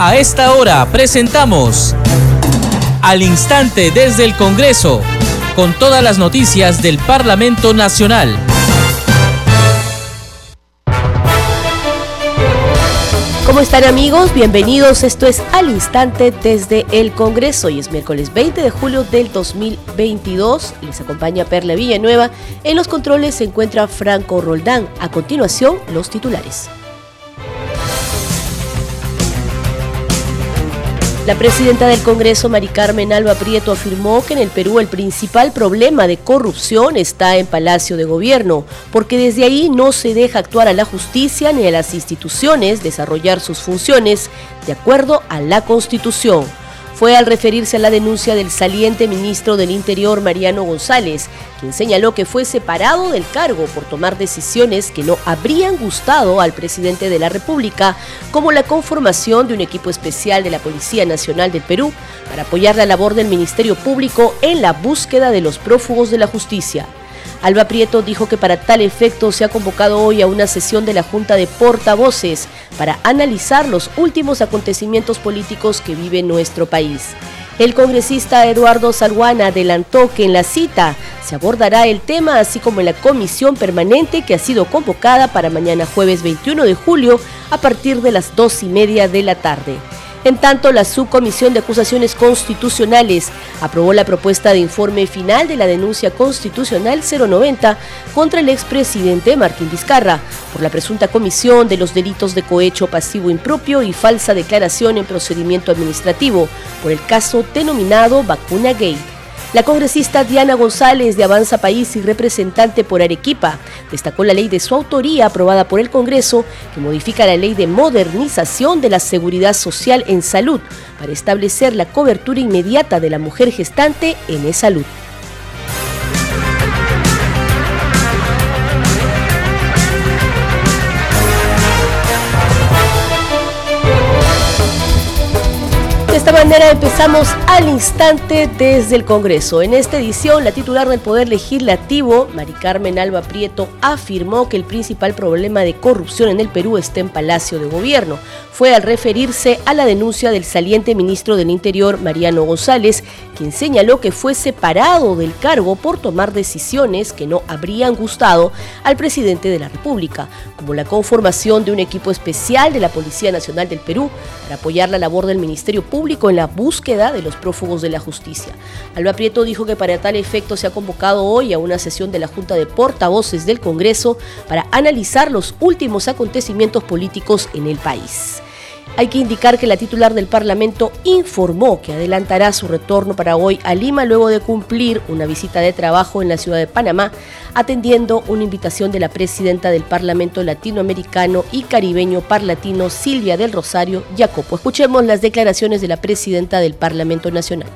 A esta hora presentamos Al Instante desde el Congreso, con todas las noticias del Parlamento Nacional. ¿Cómo están amigos? Bienvenidos. Esto es Al Instante desde el Congreso. y es miércoles 20 de julio del 2022. Les acompaña Perla Villanueva. En los controles se encuentra Franco Roldán. A continuación, los titulares. La presidenta del Congreso, Mari Carmen Alba Prieto, afirmó que en el Perú el principal problema de corrupción está en Palacio de Gobierno, porque desde ahí no se deja actuar a la justicia ni a las instituciones desarrollar sus funciones de acuerdo a la Constitución fue al referirse a la denuncia del saliente ministro del Interior Mariano González, quien señaló que fue separado del cargo por tomar decisiones que no habrían gustado al presidente de la República, como la conformación de un equipo especial de la Policía Nacional del Perú para apoyar la labor del Ministerio Público en la búsqueda de los prófugos de la justicia. Alba Prieto dijo que para tal efecto se ha convocado hoy a una sesión de la Junta de Portavoces para analizar los últimos acontecimientos políticos que vive nuestro país. El congresista Eduardo Salguana adelantó que en la cita se abordará el tema, así como en la comisión permanente que ha sido convocada para mañana jueves 21 de julio a partir de las dos y media de la tarde. En tanto, la Subcomisión de Acusaciones Constitucionales aprobó la propuesta de informe final de la denuncia constitucional 090 contra el expresidente Martín Vizcarra por la presunta comisión de los delitos de cohecho pasivo impropio y falsa declaración en procedimiento administrativo por el caso denominado Vacuna Gate. La congresista Diana González de Avanza País y representante por Arequipa destacó la ley de su autoría aprobada por el Congreso que modifica la ley de modernización de la seguridad social en salud para establecer la cobertura inmediata de la mujer gestante en e-salud. Esta manera empezamos al instante desde el Congreso. En esta edición, la titular del Poder Legislativo, Mari Carmen Alba Prieto, afirmó que el principal problema de corrupción en el Perú está en Palacio de Gobierno. Fue al referirse a la denuncia del saliente ministro del Interior, Mariano González, quien señaló que fue separado del cargo por tomar decisiones que no habrían gustado al presidente de la República, como la conformación de un equipo especial de la Policía Nacional del Perú para apoyar la labor del Ministerio Público en la búsqueda de los prófugos de la justicia. Alba Prieto dijo que para tal efecto se ha convocado hoy a una sesión de la Junta de Portavoces del Congreso para analizar los últimos acontecimientos políticos en el país. Hay que indicar que la titular del Parlamento informó que adelantará su retorno para hoy a Lima luego de cumplir una visita de trabajo en la ciudad de Panamá, atendiendo una invitación de la presidenta del Parlamento Latinoamericano y Caribeño Parlatino, Silvia del Rosario Jacopo. Escuchemos las declaraciones de la presidenta del Parlamento Nacional.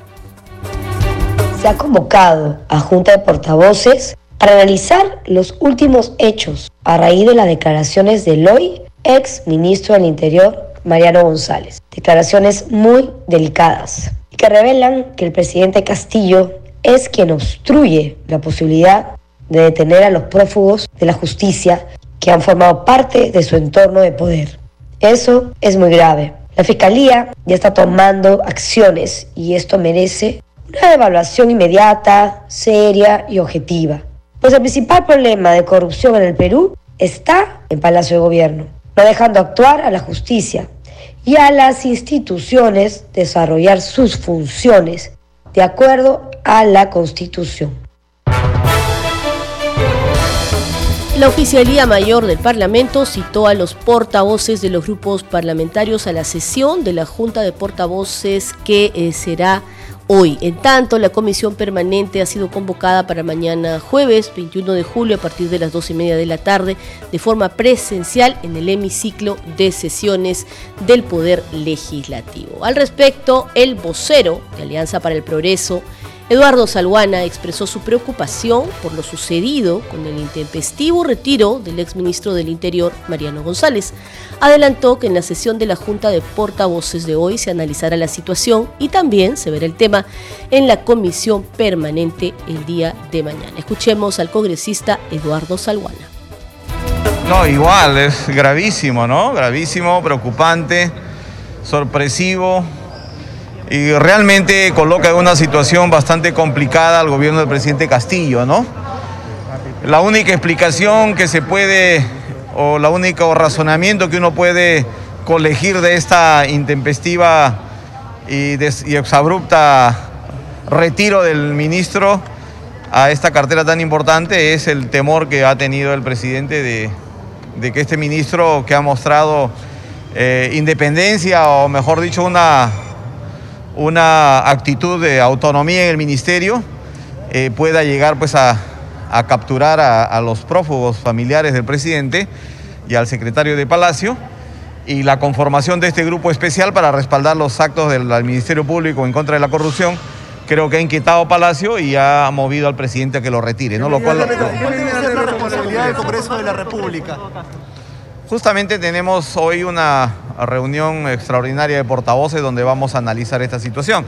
Se ha convocado a Junta de Portavoces para analizar los últimos hechos a raíz de las declaraciones del hoy ex ministro del Interior Mariano González. Declaraciones muy delicadas que revelan que el presidente Castillo es quien obstruye la posibilidad de detener a los prófugos de la justicia que han formado parte de su entorno de poder. Eso es muy grave. La Fiscalía ya está tomando acciones y esto merece una evaluación inmediata, seria y objetiva. Pues el principal problema de corrupción en el Perú está en Palacio de Gobierno no dejando actuar a la justicia y a las instituciones desarrollar sus funciones de acuerdo a la Constitución. La Oficialía Mayor del Parlamento citó a los portavoces de los grupos parlamentarios a la sesión de la Junta de Portavoces que eh, será hoy. En tanto, la comisión permanente ha sido convocada para mañana jueves 21 de julio a partir de las 12 y media de la tarde de forma presencial en el hemiciclo de sesiones del Poder Legislativo. Al respecto, el vocero de Alianza para el Progreso, Eduardo Salguana expresó su preocupación por lo sucedido con el intempestivo retiro del exministro del Interior, Mariano González. Adelantó que en la sesión de la Junta de Portavoces de hoy se analizará la situación y también se verá el tema en la comisión permanente el día de mañana. Escuchemos al congresista Eduardo Salguana. No, igual, es gravísimo, ¿no? Gravísimo, preocupante sorpresivo y realmente coloca en una situación bastante complicada al gobierno del presidente Castillo, ¿no? La única explicación que se puede, o la única razonamiento que uno puede colegir de esta intempestiva y, y exabrupta retiro del ministro a esta cartera tan importante es el temor que ha tenido el presidente de, de que este ministro que ha mostrado eh, independencia o mejor dicho una, una actitud de autonomía en el ministerio eh, pueda llegar pues a, capturar a, los prófugos familiares del presidente y al secretario de Palacio y la conformación de este grupo especial para respaldar los actos del, Ministerio Público en contra de la corrupción creo que ha inquietado Palacio y ha movido al presidente a que lo retire, ¿no? Lo cual, ¿Cuál debe ser la responsabilidad del Congreso de la República? Justamente tenemos hoy una reunión extraordinaria de portavoces donde vamos a analizar esta situación.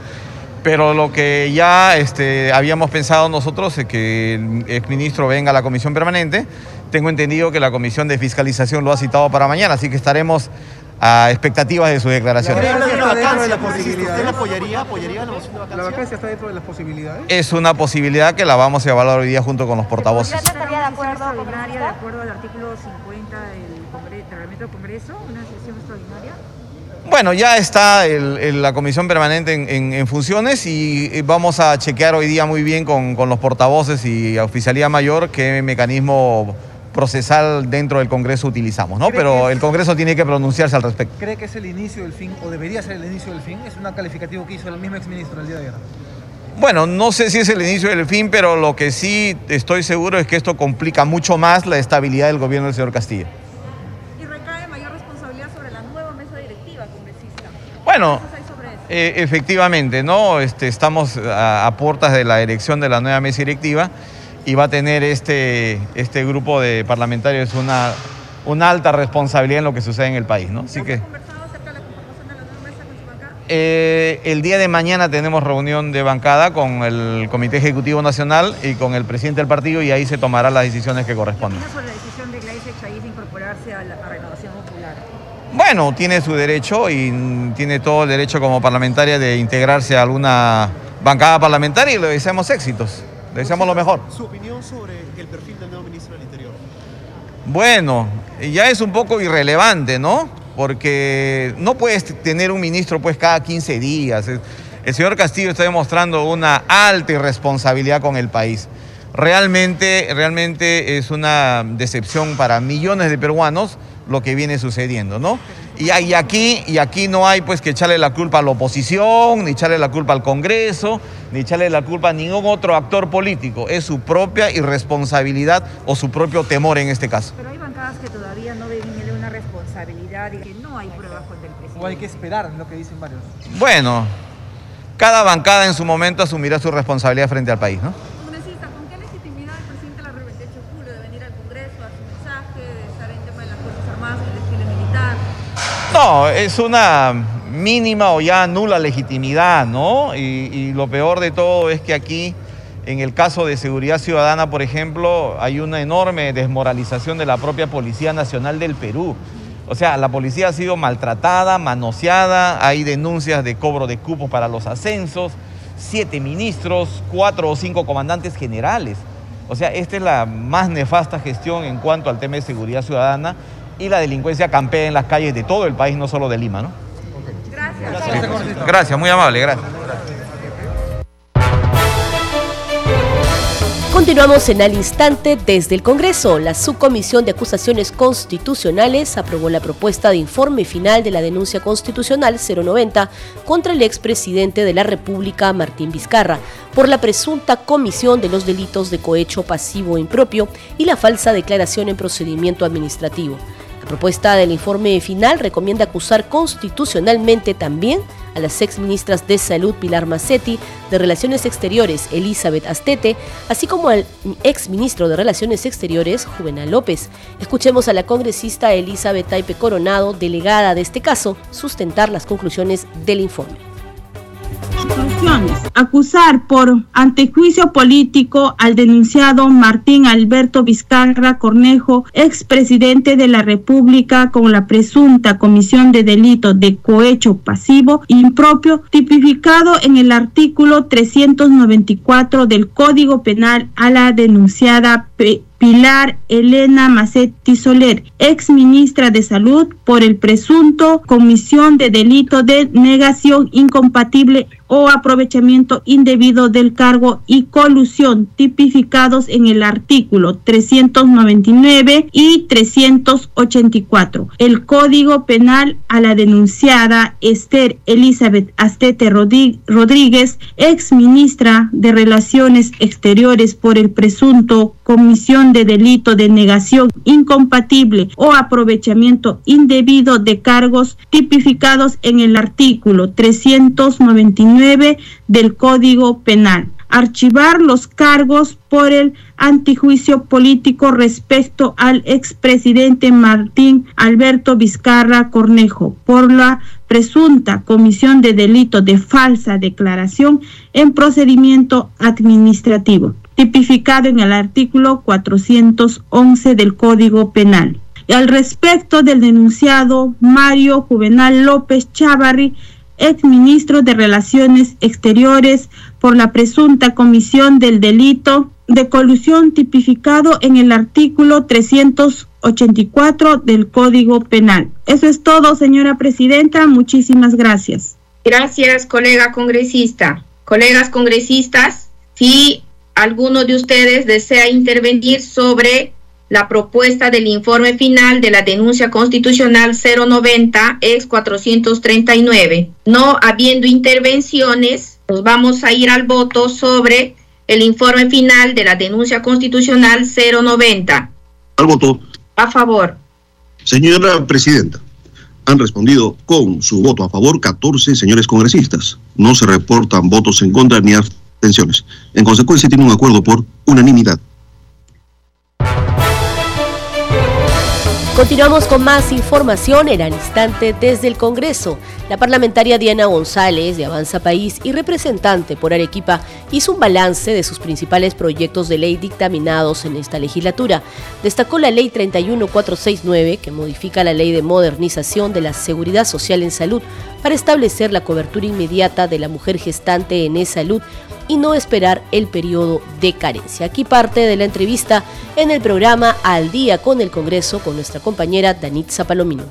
Pero lo que ya este, habíamos pensado nosotros es que el exministro venga a la comisión permanente. Tengo entendido que la comisión de fiscalización lo ha citado para mañana, así que estaremos a expectativas de sus declaraciones. ¿Usted la apoyaría? ¿Apoyaría la moción de vacancia? ¿La vacancia está dentro de las posibilidades? Es una posibilidad que la vamos a evaluar hoy día junto con los portavoces. ¿Usted estaría de acuerdo de acuerdo al artículo 50 del, Congreso? ¿Una sesión extraordinaria? Bueno, ya está el, el, la comisión permanente en, en, en, funciones y vamos a chequear hoy día muy bien con, con los portavoces y oficialía mayor qué mecanismo procesal dentro del Congreso utilizamos, ¿no? Pero el Congreso tiene que pronunciarse al respecto. ¿Cree que es el inicio del fin o debería ser el inicio del fin? Es un calificativo que hizo el mismo exministro el día de ayer. Bueno, no sé si es el inicio del fin, pero lo que sí estoy seguro es que esto complica mucho más la estabilidad del gobierno del señor Castillo. ¿Y recae mayor responsabilidad sobre la nueva mesa directiva congresista? Bueno, eh, efectivamente, ¿no? Este, estamos a, a puertas de la elección de la nueva mesa directiva y va a tener este, este grupo de parlamentarios una, una alta responsabilidad en lo que sucede en el país. ¿no? Así que? Eh, el día de mañana tenemos reunión de bancada con el Comité Ejecutivo Nacional y con el presidente del partido y ahí se tomarán las decisiones que corresponden. Bueno, tiene su derecho y tiene todo el derecho como parlamentaria de integrarse a alguna bancada parlamentaria y le deseamos éxitos. Le deseamos lo mejor. ¿Su opinión sobre el perfil del nuevo ministro del Interior? Bueno, ya es un poco irrelevante, ¿no? Porque no puedes tener un ministro pues cada 15 días. El señor Castillo está demostrando una alta irresponsabilidad con el país. Realmente, realmente es una decepción para millones de peruanos lo que viene sucediendo, ¿no? Y, y, aquí, y aquí no hay pues que echarle la culpa a la oposición, ni echarle la culpa al Congreso, ni echarle la culpa a ningún otro actor político. Es su propia irresponsabilidad o su propio temor en este caso. Pero hay bancadas que todavía no ven en él una responsabilidad y que no hay pruebas contra el presidente. O hay que esperar, lo que dicen varios. Bueno, cada bancada en su momento asumirá su responsabilidad frente al país, ¿no? No, es una mínima o ya nula legitimidad, ¿no? Y, y, lo peor de todo es que aquí, en el caso de seguridad ciudadana, por ejemplo, hay una enorme desmoralización de la propia Policía Nacional del Perú. O sea, la policía ha sido maltratada, manoseada, hay denuncias de cobro de cupos para los ascensos, siete ministros, cuatro o cinco comandantes generales. O sea, esta es la más nefasta gestión en cuanto al tema de seguridad ciudadana y la delincuencia campea en las calles de todo el país, no solo de Lima, ¿no? Gracias. Gracias, gracias muy amable, gracias. Continuamos en al instante desde el Congreso. La Subcomisión de Acusaciones Constitucionales aprobó la propuesta de informe final de la denuncia constitucional 090 contra el expresidente de la República, Martín Vizcarra, por la presunta comisión de los delitos de cohecho pasivo impropio y la falsa declaración en procedimiento administrativo. La propuesta del informe final recomienda acusar constitucionalmente también a las exministras de Salud Pilar Macetti, de Relaciones Exteriores Elizabeth Astete, así como al exministro de Relaciones Exteriores Juvenal López. Escuchemos a la congresista Elizabeth Taipe Coronado, delegada de este caso, sustentar las conclusiones del informe. Acusar por antejuicio político al denunciado Martín Alberto Vizcarra Cornejo, expresidente de la República, con la presunta comisión de delito de cohecho pasivo impropio tipificado en el artículo 394 del Código Penal a la denunciada Pilar Elena Macetti Soler, ex ministra de Salud, por el presunto comisión de delito de negación incompatible o aprovechamiento indebido del cargo y colusión tipificados en el artículo 399 y 384. El Código Penal a la denunciada Esther Elizabeth Astete Rodríguez, ex ministra de Relaciones Exteriores por el presunto comisión de delito de negación incompatible o aprovechamiento indebido de cargos tipificados en el artículo 399 del Código Penal. Archivar los cargos por el antijuicio político respecto al expresidente Martín Alberto Vizcarra Cornejo por la presunta comisión de delito de falsa declaración en procedimiento administrativo tipificado en el artículo 411 del Código Penal. Y al respecto del denunciado Mario Juvenal López Chávarri, exministro de Relaciones Exteriores, por la presunta comisión del delito de colusión tipificado en el artículo 384 del Código Penal. Eso es todo, señora presidenta. Muchísimas gracias. Gracias, colega congresista. Colegas congresistas, si alguno de ustedes desea intervenir sobre la propuesta del informe final de la denuncia constitucional 090 ex 439. No habiendo intervenciones, nos vamos a ir al voto sobre el informe final de la denuncia constitucional 090. Al voto. A favor. Señora Presidenta, han respondido con su voto a favor 14 señores congresistas. No se reportan votos en contra ni abstenciones. En consecuencia, tiene un acuerdo por unanimidad. Continuamos con más información en al instante desde el Congreso. La parlamentaria Diana González, de Avanza País y representante por Arequipa, hizo un balance de sus principales proyectos de ley dictaminados en esta legislatura. Destacó la Ley 31469, que modifica la Ley de Modernización de la Seguridad Social en Salud para establecer la cobertura inmediata de la mujer gestante en e-salud y no esperar el periodo de carencia. Aquí parte de la entrevista en el programa Al Día con el Congreso con nuestra compañera Danitza Palomino.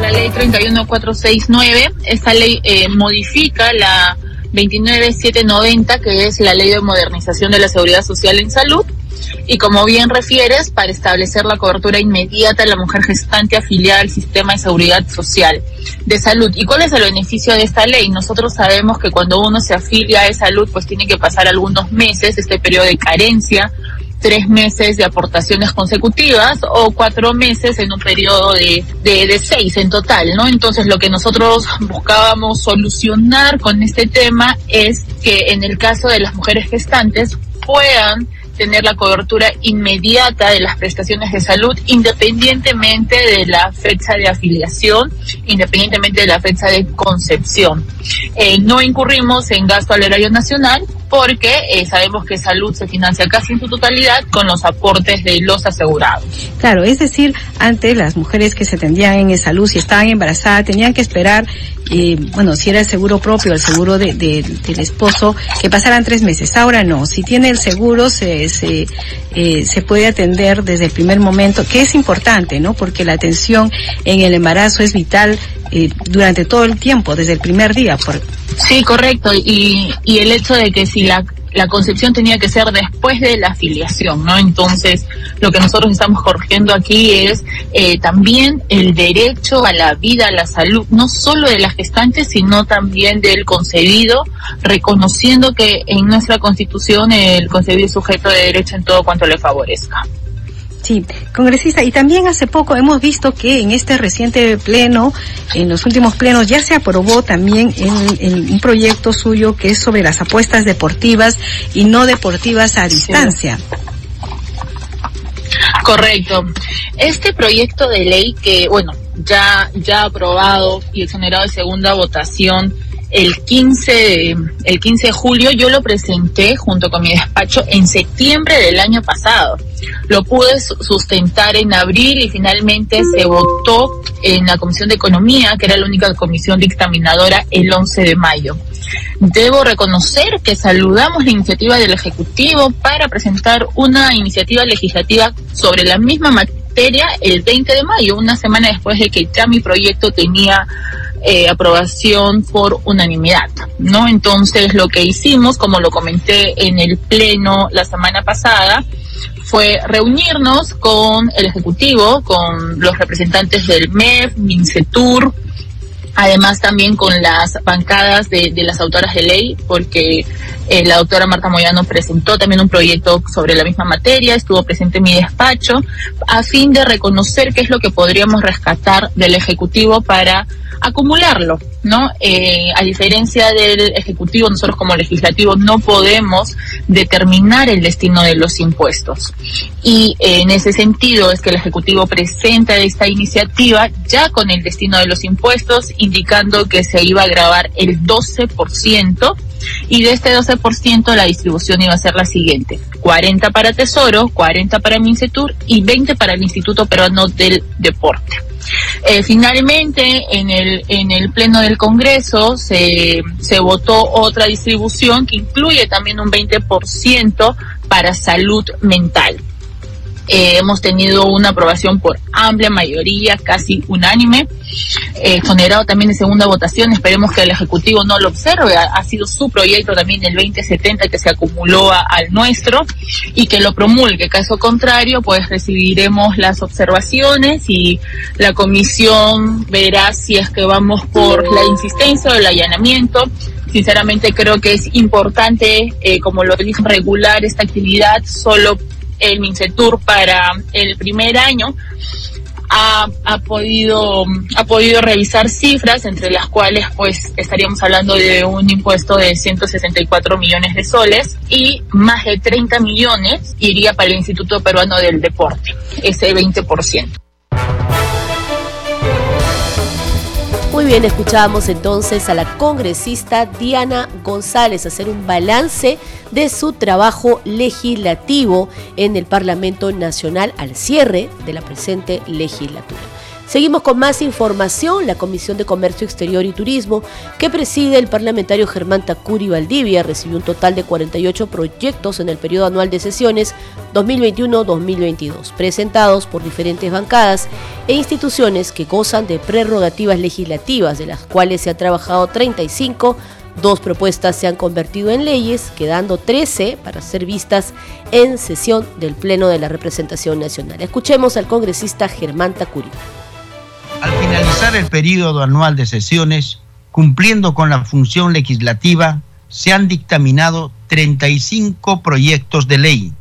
La ley 31469, esta ley eh, modifica la 29790, que es la ley de modernización de la seguridad social en salud, y como bien refieres, para establecer la cobertura inmediata de la mujer gestante afiliada al sistema de seguridad social de salud. ¿Y cuál es el beneficio de esta ley? Nosotros sabemos que cuando uno se afilia a salud, pues tiene que pasar algunos meses, este periodo de carencia, tres meses de aportaciones consecutivas o cuatro meses en un periodo de, de, de, seis en total, ¿no? Entonces lo que nosotros buscábamos solucionar con este tema es que en el caso de las mujeres gestantes puedan tener la cobertura inmediata de las prestaciones de salud independientemente de la fecha de afiliación, independientemente de la fecha de concepción. Eh, no incurrimos en gasto al erario nacional porque eh, sabemos que salud se financia casi en su totalidad con los aportes de los asegurados. Claro, es decir, antes las mujeres que se tendían en salud, si estaban embarazadas, tenían que esperar, eh, bueno, si era el seguro propio, el seguro de, de, del esposo, que pasaran tres meses. Ahora no, si tiene el seguro, se, se, eh, se puede atender desde el primer momento, que es importante, ¿no? Porque la atención en el embarazo es vital eh, durante todo el tiempo, desde el primer día. Por... Sí, correcto. Y, y el hecho de que si la, la concepción tenía que ser después de la afiliación, ¿no? Entonces, lo que nosotros estamos corrigiendo aquí es eh, también el derecho a la vida, a la salud, no solo de la gestante, sino también del concebido, reconociendo que en nuestra constitución el concebido es sujeto de derecho en todo cuanto le favorezca. Sí, congresista, y también hace poco hemos visto que en este reciente pleno, en los últimos plenos, ya se aprobó también un proyecto suyo que es sobre las apuestas deportivas y no deportivas a distancia. Correcto. Este proyecto de ley que, bueno, ya, ya aprobado y exonerado de segunda votación el 15, de, el 15 de julio, yo lo presenté junto con mi despacho en septiembre del año pasado. Lo pude sustentar en abril y finalmente se votó en la Comisión de Economía, que era la única comisión dictaminadora, el 11 de mayo. Debo reconocer que saludamos la iniciativa del Ejecutivo para presentar una iniciativa legislativa sobre la misma materia el 20 de mayo, una semana después de que ya mi proyecto tenía eh, aprobación por unanimidad, ¿no? Entonces lo que hicimos, como lo comenté en el pleno la semana pasada, fue reunirnos con el Ejecutivo, con los representantes del MEF, MINCETUR, además también con las bancadas de, las autoras de ley, porque eh, la doctora Marta Moyano presentó también un proyecto sobre la misma materia, estuvo presente en mi despacho, a fin de reconocer qué es lo que podríamos rescatar del Ejecutivo para acumularlo, ¿no? Eh, a diferencia del Ejecutivo, nosotros como legislativo no podemos determinar el destino de los impuestos. Y eh, en ese sentido es que el Ejecutivo presenta esta iniciativa ya con el destino de los impuestos, indicando que se iba a grabar el 12% y de este 12% la distribución iba a ser la siguiente, 40 para Tesoro, 40 para Mincetur y 20 para el Instituto Peruano del Deporte. Eh, finalmente, en el, en el Pleno del Congreso se, se votó otra distribución que incluye también un 20% para salud mental. Eh, hemos tenido una aprobación por amplia mayoría, casi unánime, eh, generado también de segunda votación. Esperemos que el Ejecutivo no lo observe. Ha, sido su proyecto también el 2070 que se acumuló al nuestro y que lo promulgue. Caso contrario, pues recibiremos las observaciones y la comisión verá si es que vamos por la insistencia o el allanamiento sinceramente creo que es importante, eh, como lo dijo, regular esta actividad solo el MINCETUR para el primer año ha, ha, podido ha podido revisar cifras entre las cuales pues estaríamos hablando de un impuesto de 164 millones de soles y más de 30 millones iría para el Instituto Peruano del Deporte, ese 20%. Bien, escuchábamos entonces a la congresista Diana González hacer un balance de su trabajo legislativo en el Parlamento Nacional al cierre de la presente legislatura. Seguimos con más información. La Comisión de Comercio Exterior y Turismo, que preside el parlamentario Germán Tacuri Valdivia, recibió un total de 48 proyectos en el periodo anual de sesiones 2021-2022, presentados por diferentes bancadas e instituciones que gozan de prerrogativas legislativas, de las cuales se ha trabajado 35 Dos propuestas se han convertido en leyes, quedando 13 para ser vistas en sesión del Pleno de la Representación Nacional. Escuchemos al congresista Germán Tacuri. Al finalizar el periodo anual de sesiones, cumpliendo con la función legislativa, se han dictaminado 35 proyectos de ley,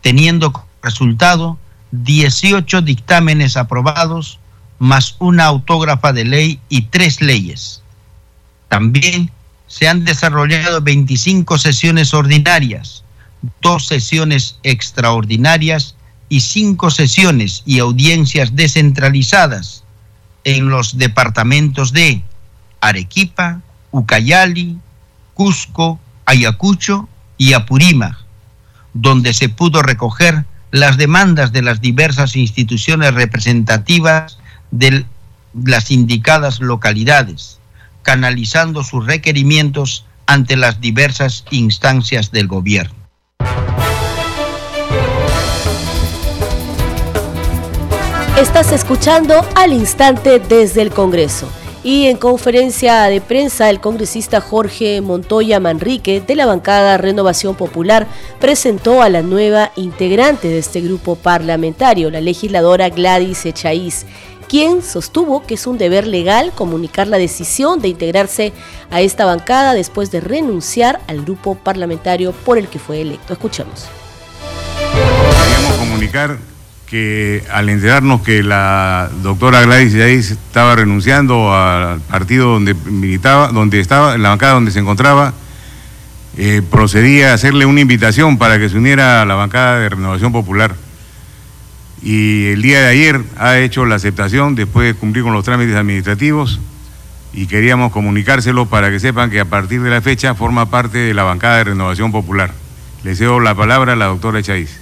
teniendo como resultado 18 dictámenes aprobados, más una autógrafa de ley y tres leyes. También se han desarrollado 25 sesiones ordinarias, dos sesiones extraordinarias y cinco sesiones y audiencias descentralizadas en los departamentos de Arequipa, Ucayali, Cusco, Ayacucho y Apurímac, donde se pudo recoger las demandas de las diversas instituciones representativas de las indicadas localidades, canalizando sus requerimientos ante las diversas instancias del gobierno. Estás escuchando al instante desde el Congreso. Y en conferencia de prensa, el congresista Jorge Montoya Manrique de la bancada Renovación Popular presentó a la nueva integrante de este grupo parlamentario, la legisladora Gladys Echaíz, quien sostuvo que es un deber legal comunicar la decisión de integrarse a esta bancada después de renunciar al grupo parlamentario por el que fue electo. Escuchemos. Comunicar que al enterarnos que la doctora Gladys Yaiz estaba renunciando al partido donde militaba, donde estaba, en la bancada donde se encontraba, eh, procedía a hacerle una invitación para que se uniera a la bancada de Renovación Popular. Y el día de ayer ha hecho la aceptación después de cumplir con los trámites administrativos y queríamos comunicárselo para que sepan que a partir de la fecha forma parte de la bancada de Renovación Popular. Le cedo la palabra a la doctora Chávez.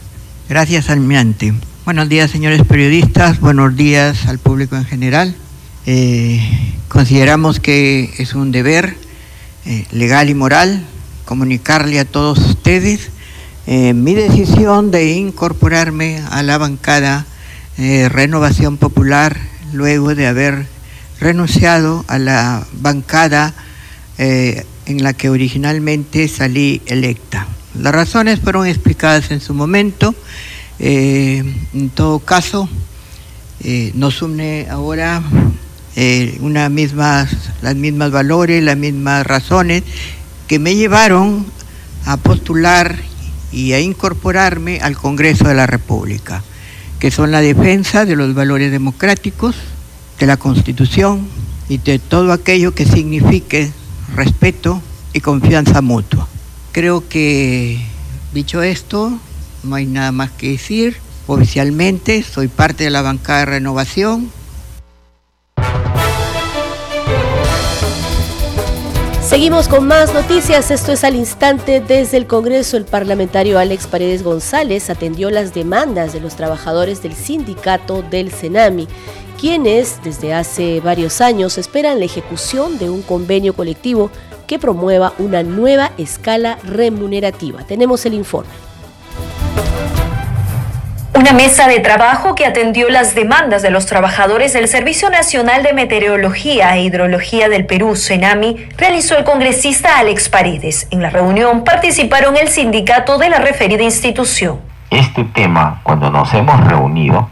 Gracias, almirante. Buenos días, señores periodistas. Buenos días al público en general. Eh, consideramos que es un deber eh, legal y moral comunicarle a todos ustedes eh, mi decisión de incorporarme a la bancada Renovación Popular luego de haber renunciado a la bancada en la que originalmente salí electa. Las razones fueron explicadas en su momento. En todo caso, nos une ahora eh, una mismas, las mismas valores, las mismas razones que me llevaron a postular y a incorporarme al Congreso de la República, que son la defensa de los valores democráticos, de la Constitución y de todo aquello que signifique respeto y confianza mutua. Creo que, dicho esto, no hay nada más que decir. Oficialmente soy parte de la bancada de renovación, Seguimos con más noticias. Esto es al instante desde el Congreso. El parlamentario Alex Paredes González atendió las demandas de los trabajadores del sindicato del Senami, quienes desde hace varios años esperan la ejecución de un convenio colectivo que promueva una nueva escala remunerativa. Tenemos el informe. Una mesa de trabajo que atendió las demandas de los trabajadores del Servicio Nacional de Meteorología e Hidrología del Perú, CENAMI, realizó el congresista Alex Paredes. En la reunión participaron el sindicato de la referida institución. Este tema, cuando nos hemos reunido,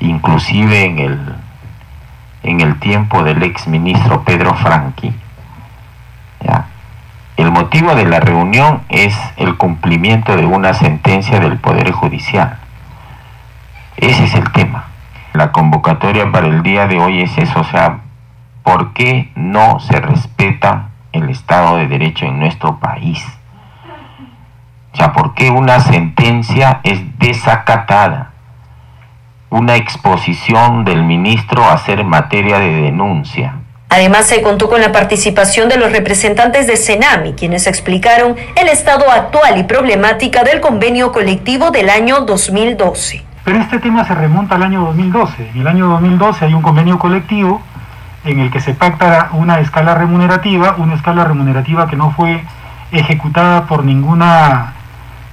inclusive en el, en el tiempo del ex ministro Pedro Franqui, el motivo de la reunión es el cumplimiento de una sentencia del Poder Judicial. Ese es el tema. La convocatoria para el día de hoy es eso, o sea, ¿por qué no se respeta el Estado de Derecho en nuestro país? O sea, ¿por qué una sentencia es desacatada? Una exposición del ministro a hacer materia de denuncia Además, se contó con la participación de los representantes de Senami, quienes explicaron el estado actual y problemática del convenio colectivo del año 2012. Pero este tema se remonta al año 2012. En el año 2012 hay un convenio colectivo en el que se pacta una escala remunerativa, una escala remunerativa que no fue ejecutada por ninguna,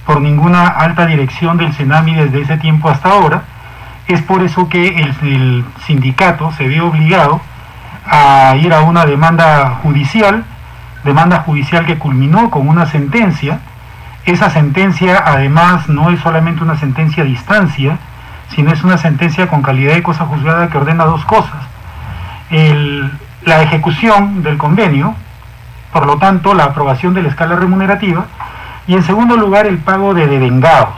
por ninguna alta dirección del Senami desde ese tiempo hasta ahora. Es por eso que el, el sindicato se ve obligado a ir a una demanda judicial, demanda judicial que culminó con una sentencia. Esa sentencia además no es solamente una sentencia a distancia, sino es una sentencia con calidad de cosa juzgada que ordena dos cosas. la ejecución del convenio, por lo tanto la aprobación de la escala remunerativa, y en segundo lugar el pago de devengados.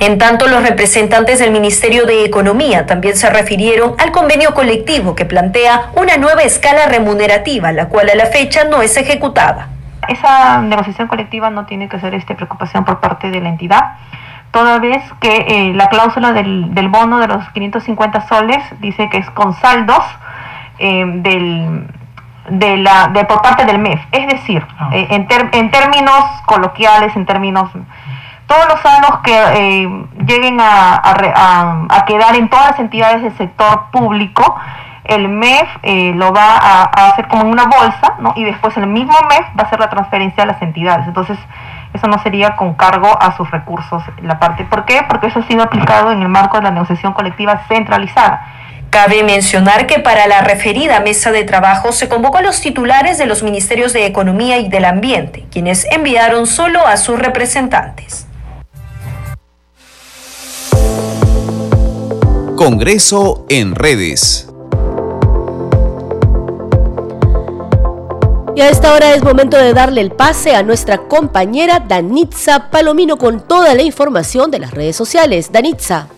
En tanto, los representantes del Ministerio de Economía también se refirieron al convenio colectivo que plantea una nueva escala remunerativa, la cual a la fecha no es ejecutada. Esa negociación colectiva no tiene que ser este, preocupación por parte de la entidad, toda vez que eh, la cláusula del, bono de los 550 soles dice que es con saldos eh, del, de la, de, por parte del MEF. Es decir, ah. eh, en, en términos coloquiales, en términos todos los saldos que eh, lleguen a, quedar en todas las entidades del sector público, el MEF eh, lo va a, hacer como en una bolsa, ¿no? Y después el mismo MEF va a hacer la transferencia a las entidades. Entonces, eso no sería con cargo a sus recursos la parte. ¿Por qué? Porque eso ha sido aplicado en el marco de la negociación colectiva centralizada. Cabe mencionar que para la referida mesa de trabajo se convocó a los titulares de los ministerios de Economía y del Ambiente, quienes enviaron solo a sus representantes. Congreso en redes. Y a esta hora es momento de darle el pase a nuestra compañera Danitza Palomino con toda la información de las redes sociales. Danitza.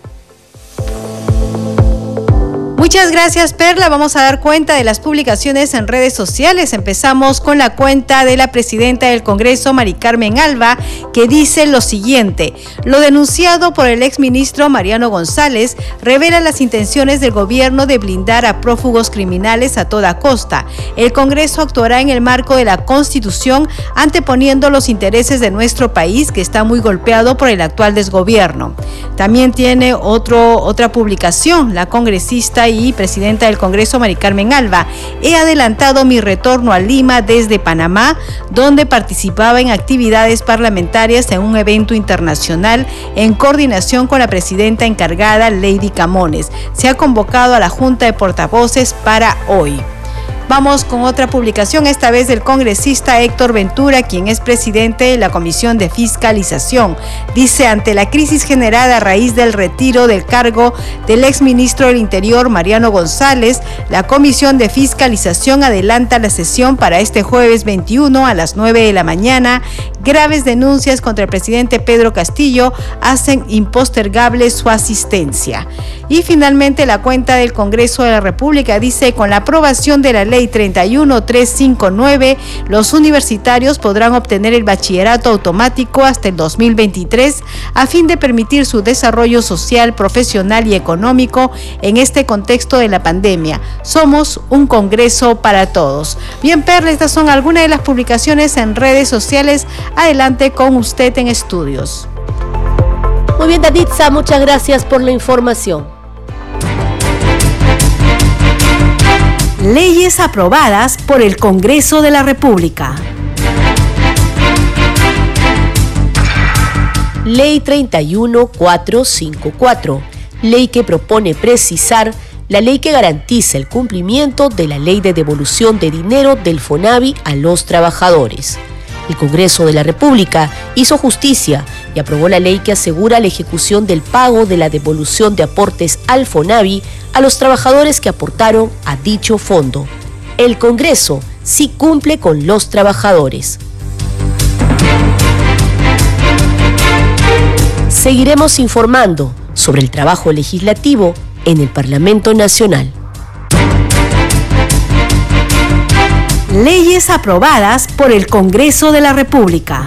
Muchas gracias Perla. Vamos a dar cuenta de las publicaciones en redes sociales. Empezamos con la cuenta de la presidenta del Congreso, Mari Carmen Alba, que dice lo siguiente. Lo denunciado por el exministro Mariano González revela las intenciones del gobierno de blindar a prófugos criminales a toda costa. El Congreso actuará en el marco de la Constitución anteponiendo los intereses de nuestro país que está muy golpeado por el actual desgobierno. También tiene otro, otra publicación, la congresista y presidenta del Congreso, Mari Carmen Alba. He adelantado mi retorno a Lima desde Panamá, donde participaba en actividades parlamentarias en un evento internacional en coordinación con la presidenta encargada, Lady Camones. Se ha convocado a la Junta de Portavoces para hoy. Vamos con otra publicación, esta vez del congresista Héctor Ventura, quien es presidente de la Comisión de Fiscalización. Dice, ante la crisis generada a raíz del retiro del cargo del exministro del Interior, Mariano González, la Comisión de Fiscalización adelanta la sesión para este jueves 21 a las 9 de la mañana. Graves denuncias contra el presidente Pedro Castillo hacen impostergable su asistencia. Y finalmente la cuenta del Congreso de la República dice, con la aprobación de la ley 31359, los universitarios podrán obtener el bachillerato automático hasta el 2023 a fin de permitir su desarrollo social, profesional y económico en este contexto de la pandemia. Somos un Congreso para todos. Bien, Perla, estas son algunas de las publicaciones en redes sociales. Adelante con usted en estudios. Muy bien, Danitza, muchas gracias por la información. Leyes aprobadas por el Congreso de la República. Ley 31454, ley que propone precisar la ley que garantiza el cumplimiento de la ley de devolución de dinero del FONAVI a los trabajadores. El Congreso de la República hizo justicia y aprobó la ley que asegura la ejecución del pago de la devolución de aportes al FONAVI a los trabajadores que aportaron a dicho fondo. El Congreso sí cumple con los trabajadores. Seguiremos informando sobre el trabajo legislativo en el Parlamento Nacional. Leyes aprobadas por el Congreso de la República.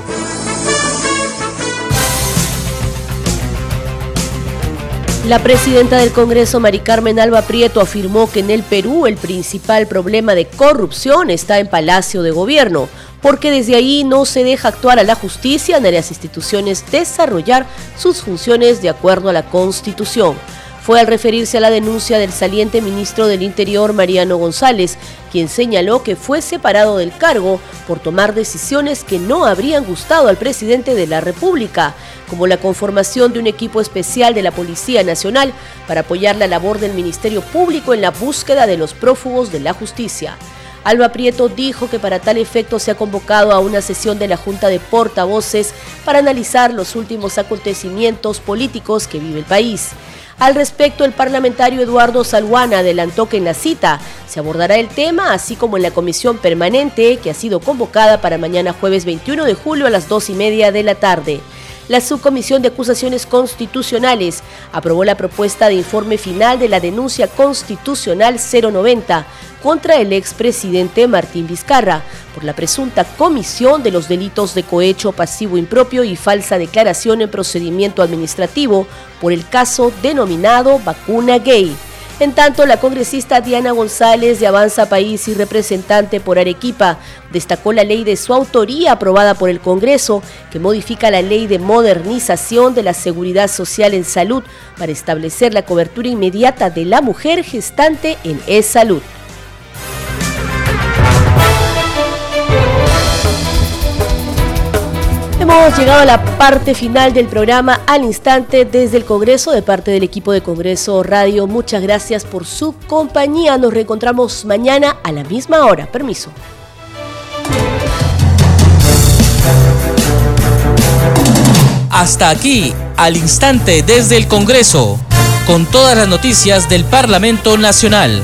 La presidenta del Congreso, Mari Carmen Alba Prieto, afirmó que en el Perú el principal problema de corrupción está en Palacio de Gobierno porque desde ahí no se deja actuar a la justicia ni a las instituciones desarrollar sus funciones de acuerdo a la Constitución. Fue al referirse a la denuncia del saliente ministro del Interior, Mariano González, quien señaló que fue separado del cargo por tomar decisiones que no habrían gustado al presidente de la República, como la conformación de un equipo especial de la Policía Nacional para apoyar la labor del Ministerio Público en la búsqueda de los prófugos de la justicia. Alba Prieto dijo que para tal efecto se ha convocado a una sesión de la Junta de Portavoces para analizar los últimos acontecimientos políticos que vive el país. Al respecto, el parlamentario Eduardo Salguana adelantó que en la cita se abordará el tema, así como en la comisión permanente que ha sido convocada para mañana jueves 21 de julio a las dos y media de la tarde. La Subcomisión de Acusaciones Constitucionales aprobó la propuesta de informe final de la denuncia constitucional 090 contra el expresidente Martín Vizcarra por la presunta comisión de los delitos de cohecho pasivo impropio y falsa declaración en procedimiento administrativo por el caso denominado vacuna gay. En tanto, la congresista Diana González de Avanza País y representante por Arequipa destacó la ley de su autoría aprobada por el Congreso que modifica la ley de modernización de la seguridad social en salud para establecer la cobertura inmediata de la mujer gestante en e-salud. Hemos llegado a la parte final del programa al instante desde el Congreso, de parte del equipo de Congreso Radio. Muchas gracias por su compañía. Nos reencontramos mañana a la misma hora. Permiso. Hasta aquí, al instante desde el Congreso, con todas las noticias del Parlamento Nacional.